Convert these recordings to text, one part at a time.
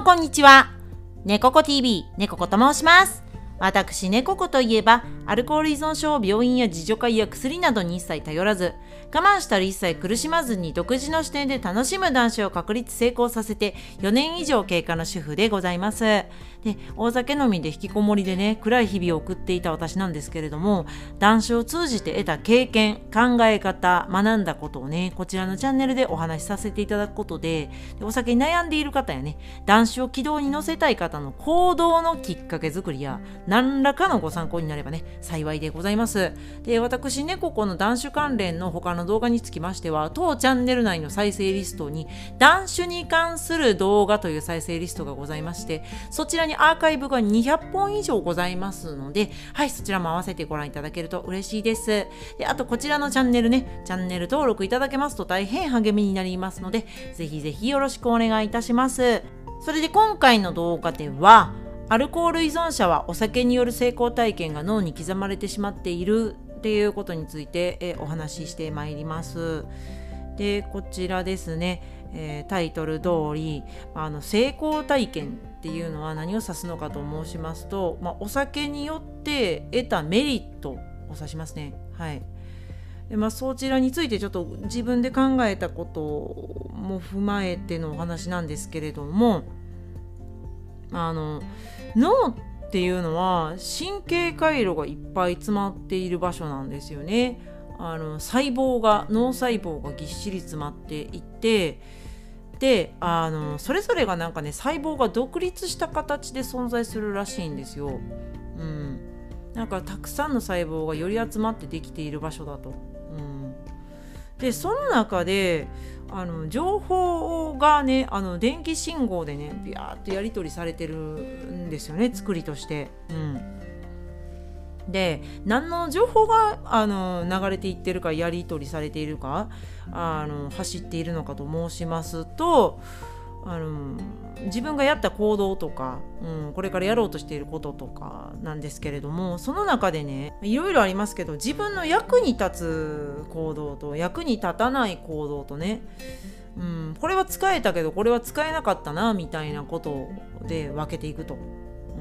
もこんにちは。猫子 TV、猫子と申します。私、猫子といえば、アルコール依存症を病院や自助会や薬などに一切頼らず、我慢したり一切苦しまずに独自の視点で楽しむ男子を確立成功させて4年以上経過の主婦でございます。で、大酒飲みで引きこもりでね、暗い日々を送っていた私なんですけれども、男子を通じて得た経験、考え方、学んだことをね、こちらのチャンネルでお話しさせていただくことで、でお酒に悩んでいる方やね、男子を軌道に乗せたい方の行動のきっかけ作りや、何らかのご参考になればね、幸いでございます。で、私ね、ここの男子関連の他の動画につきましては、当チャンネル内の再生リストに、男子に関する動画という再生リストがございまして、そちらにアーカイブが200本以上ございますので、はい、そちらも合わせてご覧いただけると嬉しいです。で、あとこちらのチャンネルね、チャンネル登録いただけますと大変励みになりますので、ぜひぜひよろしくお願いいたします。それで今回の動画では、アルコール依存者はお酒による成功体験が脳に刻まれてしまっているっていうことについてえお話ししてまいります。でこちらですね、えータイトル通りあの成功体験っていうのは何を指すのかと申しますと、まあ、お酒によって得たメリットを指しますね。はいでまあ、そちらについてちょっと自分で考えたことも踏まえてのお話なんですけれどもあの脳っていうのは神経回路がいっぱい詰まっている場所なんですよね。あの細胞が脳細胞がぎっしり詰まっていってであのそれぞれがなんかね細胞が独立した形で存在するらしいんですよ。うん、なんかたくさんの細胞がより集まってできている場所だと。でその中であの情報がねあの電気信号でねビャーっとやり取りされてるんですよね作りとして。うんで何の情報があの流れていってるかやり取りされているかあの走っているのかと申しますとあの自分がやった行動とか、うん、これからやろうとしていることとかなんですけれどもその中でねいろいろありますけど自分の役に立つ行動と役に立たない行動とね、うん、これは使えたけどこれは使えなかったなみたいなことで分けていくと。う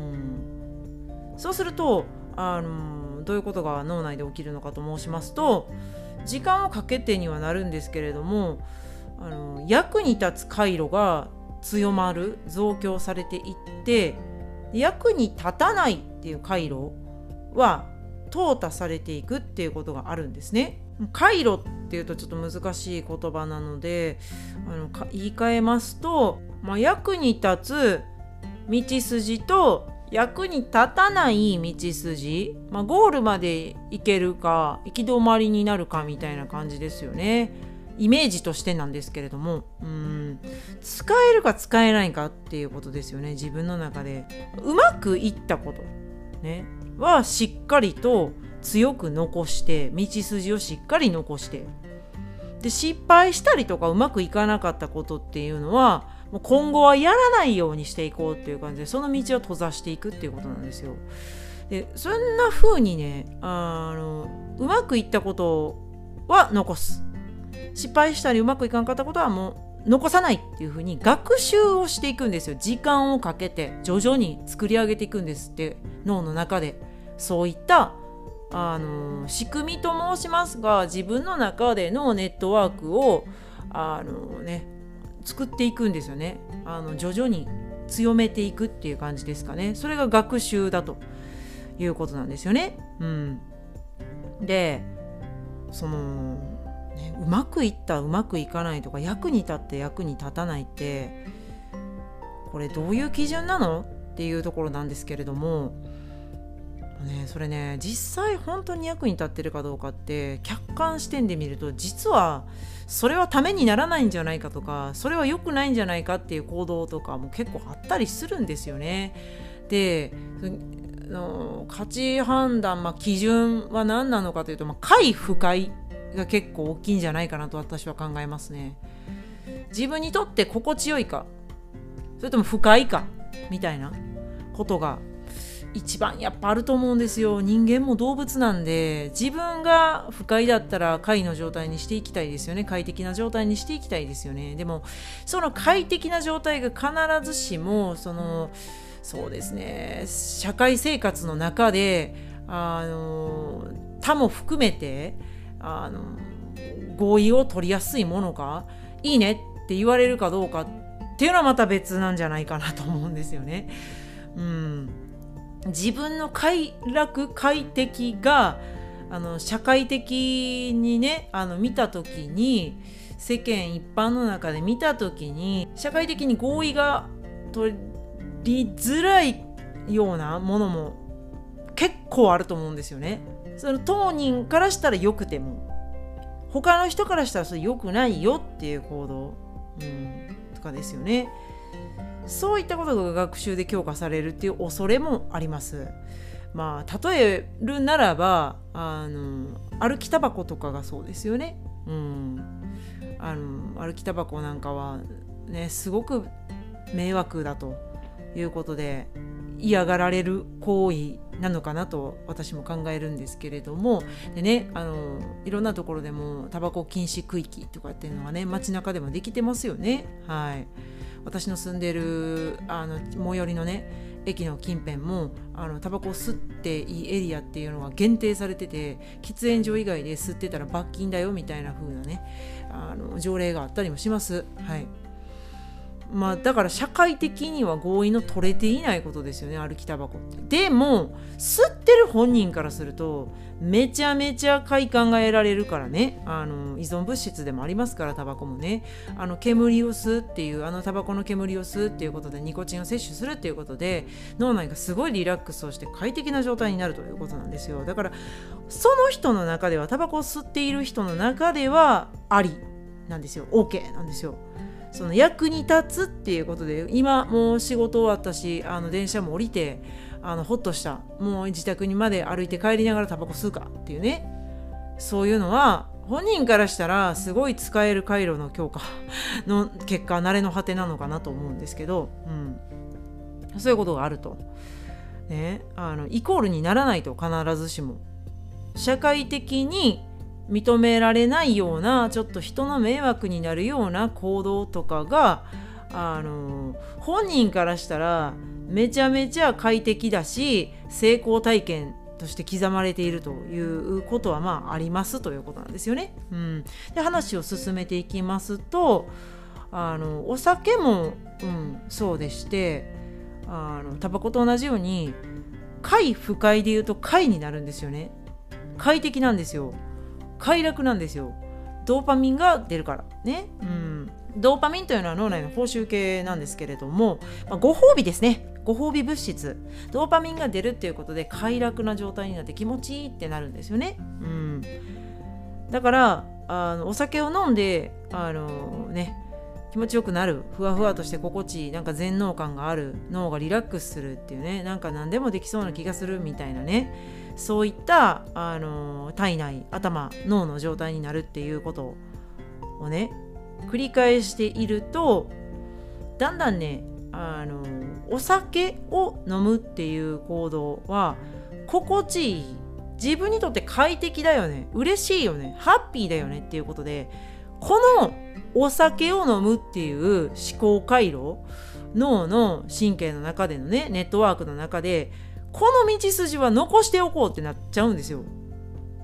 ん、そうするとあのどういうことが脳内で起きるのかと申しますと時間をかけてにはなるんですけれどもあの役に立つ回路が強まる増強されていって役に立たないっていう回路は淘汰されていくっていうことがあるんですね。回路っていうとちょっと難しい言葉なのであの言い換えますと、まあ、役に立つ道筋と役に立たない道筋、まあ、ゴールまで行けるか行き止まりになるかみたいな感じですよね。イメージとしてなんですけれどもうん使えるか使えないかっていうことですよね自分の中で。うまくいったこと、ね、はしっかりと強く残して道筋をしっかり残して。で失敗したりとかうまくいかなかったことっていうのはもう今後はやらないようにしていこうっていう感じでその道を閉ざしていくっていうことなんですよ。でそんな風にねあのうまくいったことは残す。失敗したりうまくいかんかったことはもう残さないっていう風に学習をしていくんですよ。時間をかけて徐々に作り上げていくんですって脳の中で。そういったあの仕組みと申しますが自分の中でのネットワークをあのね作っていくんですよね。あの徐々に強めていくっていう感じですかね。それが学習だということなんですよね。うん、でその、ね、うまくいったうまくいかないとか役に立って役に立たないってこれどういう基準なの？っていうところなんですけれども、ね、それね実際本当に役に立ってるかどうかって客観視点で見ると実はそれはためにならないんじゃないかとかそれは良くないんじゃないかっていう行動とかも結構あったりするんですよね。での価値判断、まあ、基準は何なのかというと、まあ、快不快が結構大きいんじゃないかなと私は考えますね。自分にとって心地よいかそれとも不快かみたいなことが一番やっぱあると思うんですよ。人間も動物なんで自分が不快だったら快の状態にしていきたいですよね。快適な状態にしていきたいですよね。でもその快適な状態が必ずしもそのそうですね社会生活の中であの他も含めてあの合意を取りやすいものかいいねって言われるかどうかっていうのはまた別なんじゃないかなと思うんですよね。うん、自分の快楽快適があの社会的にねあの見た時に世間一般の中で見た時に社会的に合意が取りづらいようなものも結構あると思うんですよね。その当人からしたらよくても他の人からしたらそれ良くないよっていう行動、うん、とかですよね。そういったことが学習で強化されるっていう恐れもあります。まあ例えるならばあの歩きタバコとかがそうですよね。うん、あの歩きタバコなんかはねすごく迷惑だということで嫌がられる行為なのかなと私も考えるんですけれどもでねあのいろんなところでもタバコ禁止区域とかっていうのがね街中でもできてますよね。はい。私の住んでるあの最寄りのね駅の近辺もあのタバコを吸っていいエリアっていうのが限定されてて喫煙所以外で吸ってたら罰金だよみたいな風なねあの条例があったりもします。はい。まあだから社会的には合意の取れていないことですよね歩きタバコって。でも吸ってる本人からするとめちゃめちゃ快感が得られるからね。あの依存物質でもありますからタバコもね。あの煙を吸うっていうあのタバコの煙を吸うっていうことでニコチンを摂取するっていうことで脳内がすごいリラックスをして快適な状態になるということなんですよ。だからその人の中ではタバコを吸っている人の中ではありなんですよ。OK なんですよ。その役に立つっていうことで今もう仕事終わったしあの電車も降りてあのほっとした。もう自宅にまで歩いて帰りながらタバコ吸うかっていうね。そういうのは本人からしたらすごい使える回路の強化 の結果慣れの果てなのかなと思うんですけど、うん、そういうことがあると。ね、あのイコールにならないと必ずしも。社会的に認められないようなちょっと人の迷惑になるような行動とかがあの本人からしたらめちゃめちゃ快適だし成功体験として刻まれているということはまあありますということなんですよね。うん、で話を進めていきますとあのお酒も、うん、そうでしてあのタバコと同じように快不快で言うと快になるんですよね。快適なんですよ。快楽なんですよ。ドーパミンが出るから。ね。うん。ドーパミンというのは脳内の報酬系なんですけれども、まあ、ご褒美ですね。ご褒美物質。ドーパミンが出るっていうことで快楽な状態になって気持ちいいってなるんですよね。うん。だからあのお酒を飲んであのね気持ちよくなる。ふわふわとして心地いいなんか全脳感がある。脳がリラックスするっていうねなんか何でもできそうな気がするみたいなねそういったあの体内頭脳の状態になるっていうことをね繰り返しているとだんだんねあのお酒を飲むっていう行動は心地いい。自分にとって快適だよね。嬉しいよね。ハッピーだよねっていうことでこのお酒を飲むっていう思考回路脳の神経の中でのねネットワークの中でこの道筋は残しておこうってなっちゃうんですよ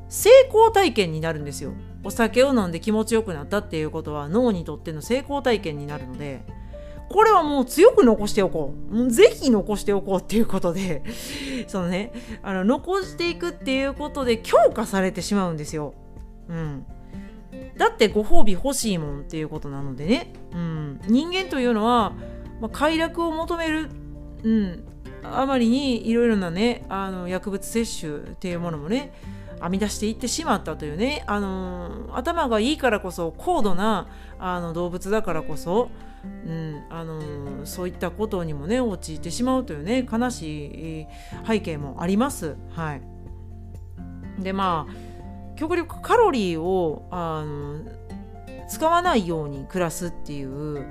成功体験になるんですよお酒を飲んで気持ちよくなったっていうことは脳にとっての成功体験になるのでこれはもう強く残しておこう。ぜひ残しておこうっていうことで、そのね、あの残していくっていうことで強化されてしまうんですよ。うん。だってご褒美欲しいもんっていうことなのでね。うん。人間というのは、まあ、快楽を求める、うん、あまりにいろいろなねあの薬物摂取っていうものもね編み出していってしまったというね、あの頭がいいからこそ高度なあの動物だからこそ、うんあのそういったことにもね陥ってしまうというね悲しい背景もあります。はい、でまあ極力カロリーをあの使わないように暮らすっていう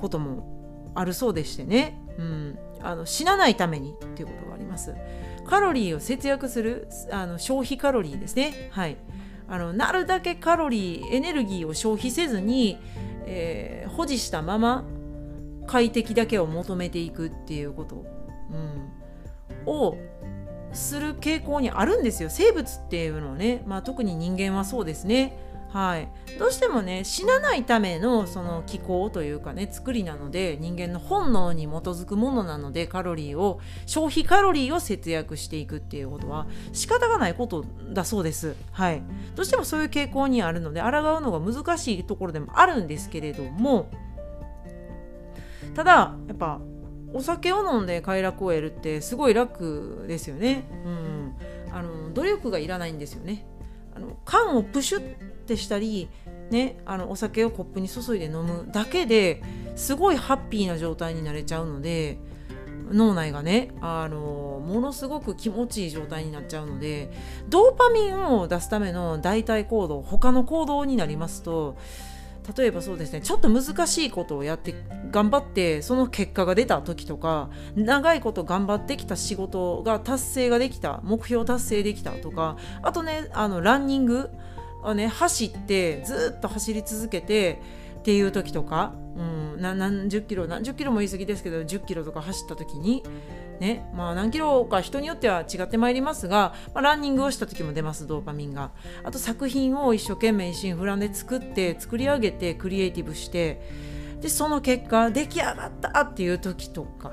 こともあるそうでしてね、うん、あの死なないためにっていうことがあります。カロリーを節約するあの消費カロリーですね。はい。あのなるだけカロリーエネルギーを消費せずに、えー、保持したまま快適だけを求めていくっていうこと、うん、をする傾向にあるんですよ。生物っていうのはね、まあ、特に人間はそうですね。はい、どうしてもね死なないためのその気候というかね作りなので人間の本能に基づくものなのでカロリーを消費カロリーを節約していくっていうことは仕方がないことだそうです。はい、どうしてもそういう傾向にあるので抗うのが難しいところでもあるんですけれどもただやっぱお酒を飲んで快楽を得るってすごい楽ですよね。うん、あの努力がいらないんですよね。あの缶をプシュってしたり、ね、あのお酒をコップに注いで飲むだけですごいハッピーな状態になれちゃうので脳内がねあのものすごく気持ちいい状態になっちゃうのでドーパミンを出すための代替行動他の行動になりますと例えばそうですねちょっと難しいことをやって頑張ってその結果が出た時とか長いこと頑張ってきた仕事が達成ができた目標達成できたとかあとねあのランニングをね走ってずっと走り続けてっていう時とか、うん、何十キロ何十キロも言い過ぎですけど10キロとか走った時にねまあ何キロか人によっては違ってまいりますが、まあ、ランニングをした時も出ますドーパミンが。あと作品を一生懸命一心不乱で作って作り上げてクリエイティブしてでその結果出来上がったっていう時とか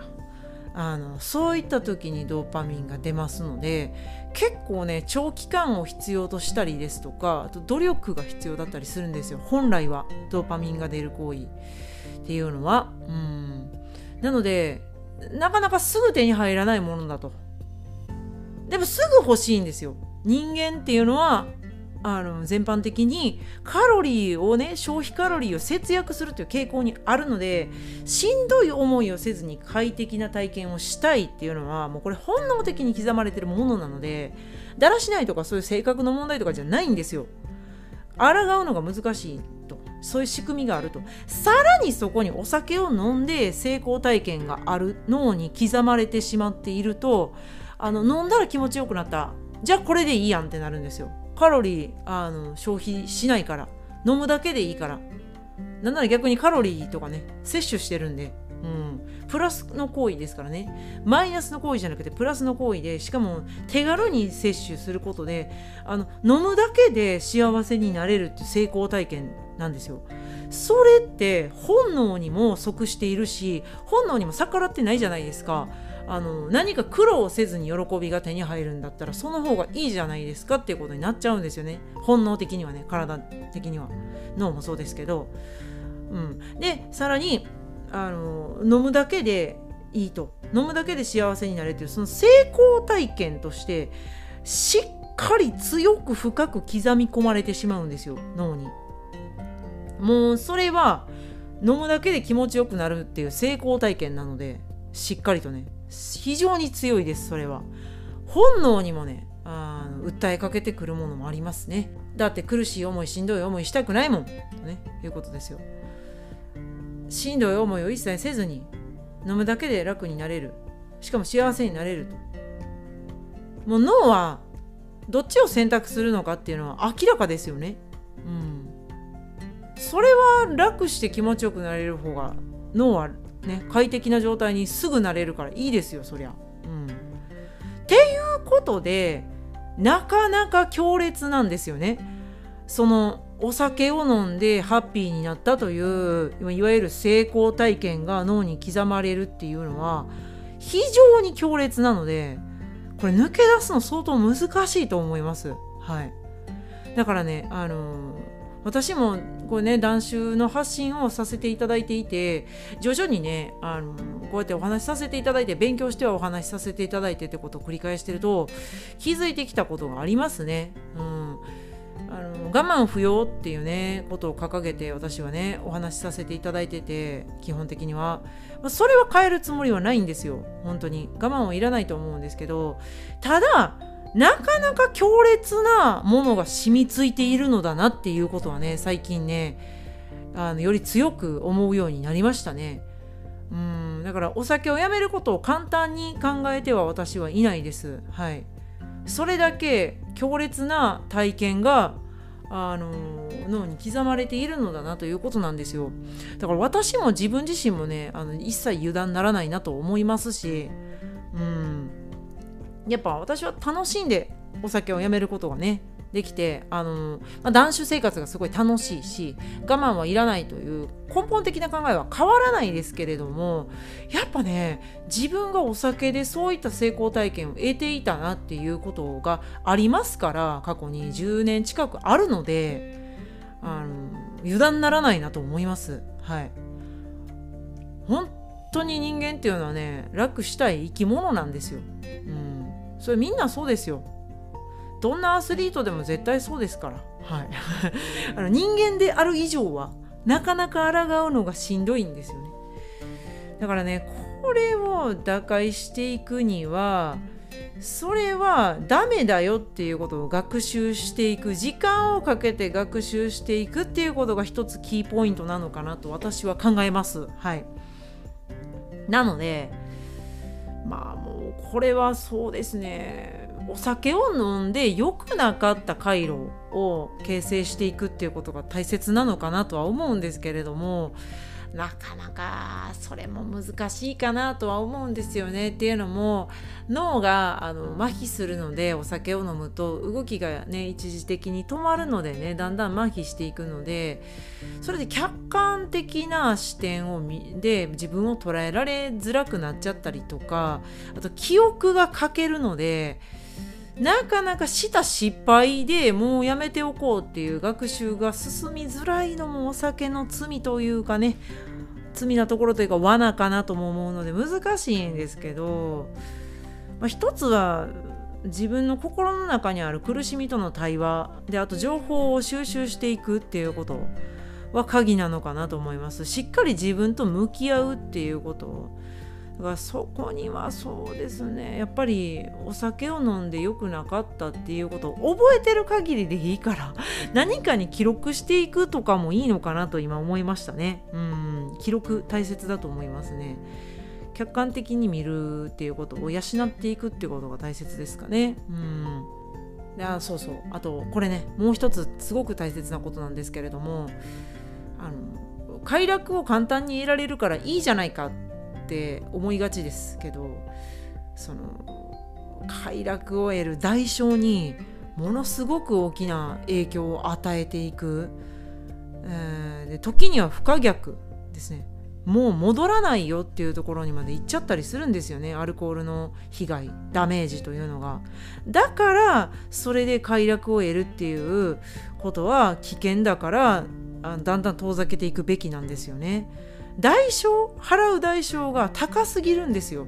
あのそういった時にドーパミンが出ますので結構ね長期間を必要としたりですとかあと努力が必要だったりするんですよ。本来はドーパミンが出る行為っていうのは。うん。なのでなかなかすぐ手に入らないものだと。でもすぐ欲しいんですよ。人間っていうのはあの全般的にカロリーをね消費カロリーを節約するという傾向にあるのでしんどい思いをせずに快適な体験をしたいっていうのはもうこれ本能的に刻まれてるものなのでだらしないとかそういう性格の問題とかじゃないんですよ。抗うのが難しい。そういう仕組みがあると。さらにそこにお酒を飲んで成功体験がある脳に刻まれてしまっているとあの飲んだら気持ちよくなった。じゃあこれでいいやんってなるんですよ。カロリーあの消費しないから。飲むだけでいいから。なんなら逆にカロリーとかね摂取してるんで、うん、プラスの行為ですからね。マイナスの行為じゃなくてプラスの行為でしかも手軽に摂取することであの飲むだけで幸せになれるって成功体験なんですよ。それって本能にも即しているし本能にも逆らってないじゃないですか。あの何か苦労せずに喜びが手に入るんだったらその方がいいじゃないですかっていうことになっちゃうんですよね。本能的にはね体的には。脳もそうですけど、うん、でさらにあの飲むだけでいいと。飲むだけで幸せになれってる。その成功体験としてしっかり強く深く刻み込まれてしまうんですよ脳に。もうそれは飲むだけで気持ちよくなるっていう成功体験なのでしっかりとね非常に強いですそれは。本能にもねあ訴えかけてくるものもありますね。だって苦しい思いしんどい思いしたくないもん。とねいうことですよ。しんどい思いを一切せずに飲むだけで楽になれる。しかも幸せになれると。もう脳はどっちを選択するのかっていうのは明らかですよね。それは楽して気持ちよくなれる方が脳はね、快適な状態にすぐなれるからいいですよそりゃ。うん、っていうことでなかなか強烈なんですよね。そのお酒を飲んでハッピーになったといういわゆる成功体験が脳に刻まれるっていうのは非常に強烈なのでこれ抜け出すの相当難しいと思います。はい、だからねあのー私もこうね断酒の発信をさせていただいていて徐々にねあのこうやってお話しさせていただいて勉強してはお話しさせていただいてってことを繰り返してると気づいてきたことがありますね。うん。あの我慢不要っていうねことを掲げて私はねお話しさせていただいてて基本的には。それは変えるつもりはないんですよ。本当に。我慢はいらないと思うんですけどただなかなか強烈なものが染みついているのだなっていうことはね最近ねあのより強く思うようになりましたね。うんだからお酒をやめることを簡単に考えては私はいないです。はい。それだけ強烈な体験があの脳に刻まれているのだなということなんですよ。だから私も自分自身もねあの一切油断ならないなと思いますしうん。やっぱ私は楽しんでお酒をやめることがねできてあの、まあ、断酒生活がすごい楽しいし我慢はいらないという根本的な考えは変わらないですけれどもやっぱね自分がお酒でそういった成功体験を得ていたなっていうことがありますから過去に10年近くあるのであの油断ならないなと思います。はい本当に人間っていうのはね楽したい生き物なんですよ。それみんなそうですよ。どんなアスリートでも絶対そうですから、はい、あの人間である以上はなかなか抗うのがしんどいんですよね。だからねこれを打開していくにはそれはダメだよっていうことを学習していく時間をかけて学習していくっていうことが一つキーポイントなのかなと私は考えます。はい。なのでまあもうこれはそうですね。お酒を飲んで良くなかった回路を形成していくっていうことが大切なのかなとは思うんですけれどもなかなかそれも難しいかなとは思うんですよねっていうのも脳があの麻痺するのでお酒を飲むと動きがね一時的に止まるのでねだんだん麻痺していくのでそれで客観的な視点をで自分を捉えられづらくなっちゃったりとかあと記憶が欠けるのでなかなかした失敗でもうやめておこうっていう学習が進みづらいのもお酒の罪というかね罪なところというか罠かなとも思うので難しいんですけど、まあ、一つは自分の心の中にある苦しみとの対話であと情報を収集していくっていうことは鍵なのかなと思います。しっかり自分と向き合うっていうこと。だからそこにはそうですね。やっぱりお酒を飲んで良くなかったっていうことを覚えてる限りでいいから 何かに記録していくとかもいいのかなと今思いましたね。うん。記録大切だと思いますね。客観的に見るっていうことを養っていくっていうことが大切ですかね。うん。あそうそう。あとこれねもう一つすごく大切なことなんですけれどもあの快楽を簡単に得られるからいいじゃないかって思いがちですけどその快楽を得る代償にものすごく大きな影響を与えていく、えー、で時には不可逆ですね。もう戻らないよっていうところにまで行っちゃったりするんですよね。アルコールの被害ダメージというのが。だからそれで快楽を得るっていうことは危険だからだんだん遠ざけていくべきなんですよね。代償払う代償が高すぎるんですよ。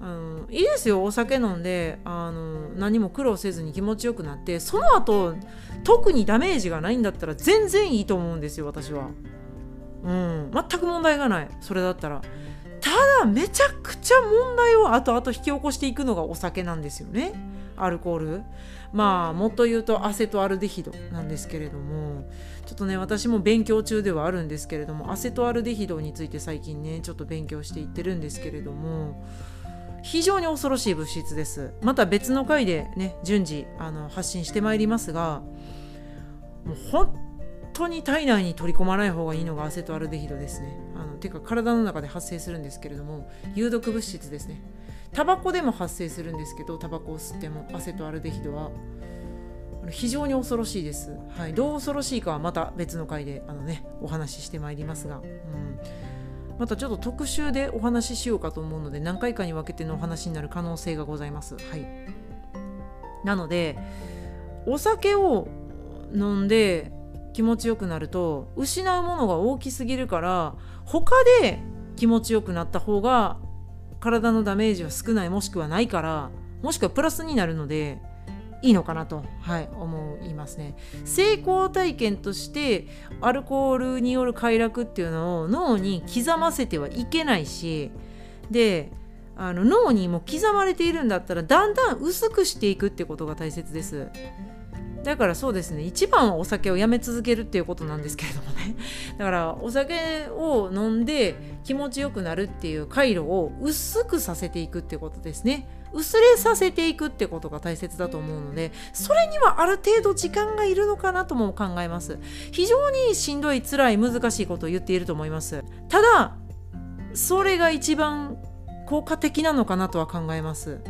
うん、いいですよお酒飲んであの何も苦労せずに気持ちよくなってその後特にダメージがないんだったら全然いいと思うんですよ私は。うん、全く問題がないそれだったら。ただめちゃくちゃ問題を後々引き起こしていくのがお酒なんですよねアルコール。まあもっと言うとアセトアルデヒドなんですけれども。ちょっとね私も勉強中ではあるんですけれどもアセトアルデヒドについて最近ねちょっと勉強していってるんですけれども。非常に恐ろしい物質です。また別の回でね順次あの発信してまいりますがもう本当に体内に取り込まない方がいいのがアセトアルデヒドですね。あのてか体の中で発生するんですけれども有毒物質ですね。タバコでも発生するんですけどタバコを吸ってもアセトアルデヒドは。非常に恐ろしいです、はい、どう恐ろしいかはまた別の回であの、ね、お話ししてまいりますが、うん、またちょっと特集でお話ししようかと思うので何回かに分けてのお話になる可能性がございます、はい、なのでお酒を飲んで気持ちよくなると失うものが大きすぎるから他で気持ちよくなった方が体のダメージは少ないもしくはないからもしくはプラスになるのでいいのかなと、はい、思いますね。成功体験としてアルコールによる快楽っていうのを脳に刻ませてはいけないしであの脳にも刻まれているんだったらだんだん薄くしていくってことが大切です。だからそうですね。一番はお酒をやめ続けるっていうことなんですけれどもね。だからお酒を飲んで気持ちよくなるっていう回路を薄くさせていくっていうことですね。薄れさせていくってことが大切だと思うのでそれにはある程度時間がいるのかなとも考えます。非常にしんどい辛い難しいことを言っていると思います。ただそれが一番効果的なのかなとは考えます。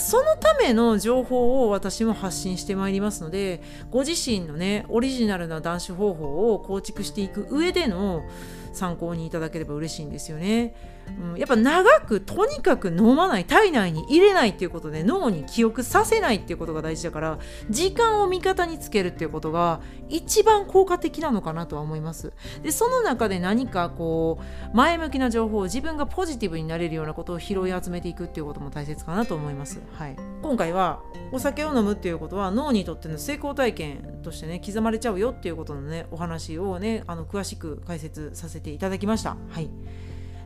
そのための情報を私も発信してまいりますのでご自身のねオリジナルな男子方法を構築していく上での参考にいただければ嬉しいんですよね。うん、やっぱ長くとにかく飲まない体内に入れないっていうことで脳に記憶させないっていうことが大事だから時間を味方につけるっていうことが一番効果的なのかなとは思います。でその中で何かこう前向きな情報を自分がポジティブになれるようなことを拾い集めていくっていうことも大切かなと思います、はい、今回はお酒を飲むっていうことは脳にとっての成功体験としてね刻まれちゃうよっていうことのねお話をねあの詳しく解説させてせていただきました。はい。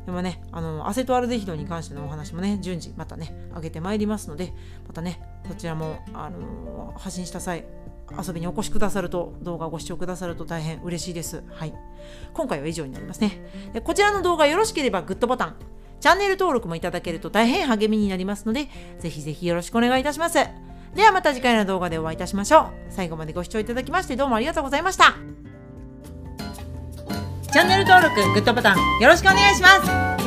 でもね、あの、アセトアルデヒドに関してのお話もね、順次またね、上げてまいりますので、またね、そちらも、あの発信した際、遊びにお越しくださると、動画をご視聴くださると大変嬉しいです。はい。今回は以上になりますね。でこちらの動画よろしければグッドボタン、チャンネル登録もいただけると大変励みになりますので、ぜひぜひよろしくお願いいたします。ではまた次回の動画でお会いいたしましょう。最後までご視聴いただきましてどうもありがとうございました。チャンネル登録、グッドボタンよろしくお願いします。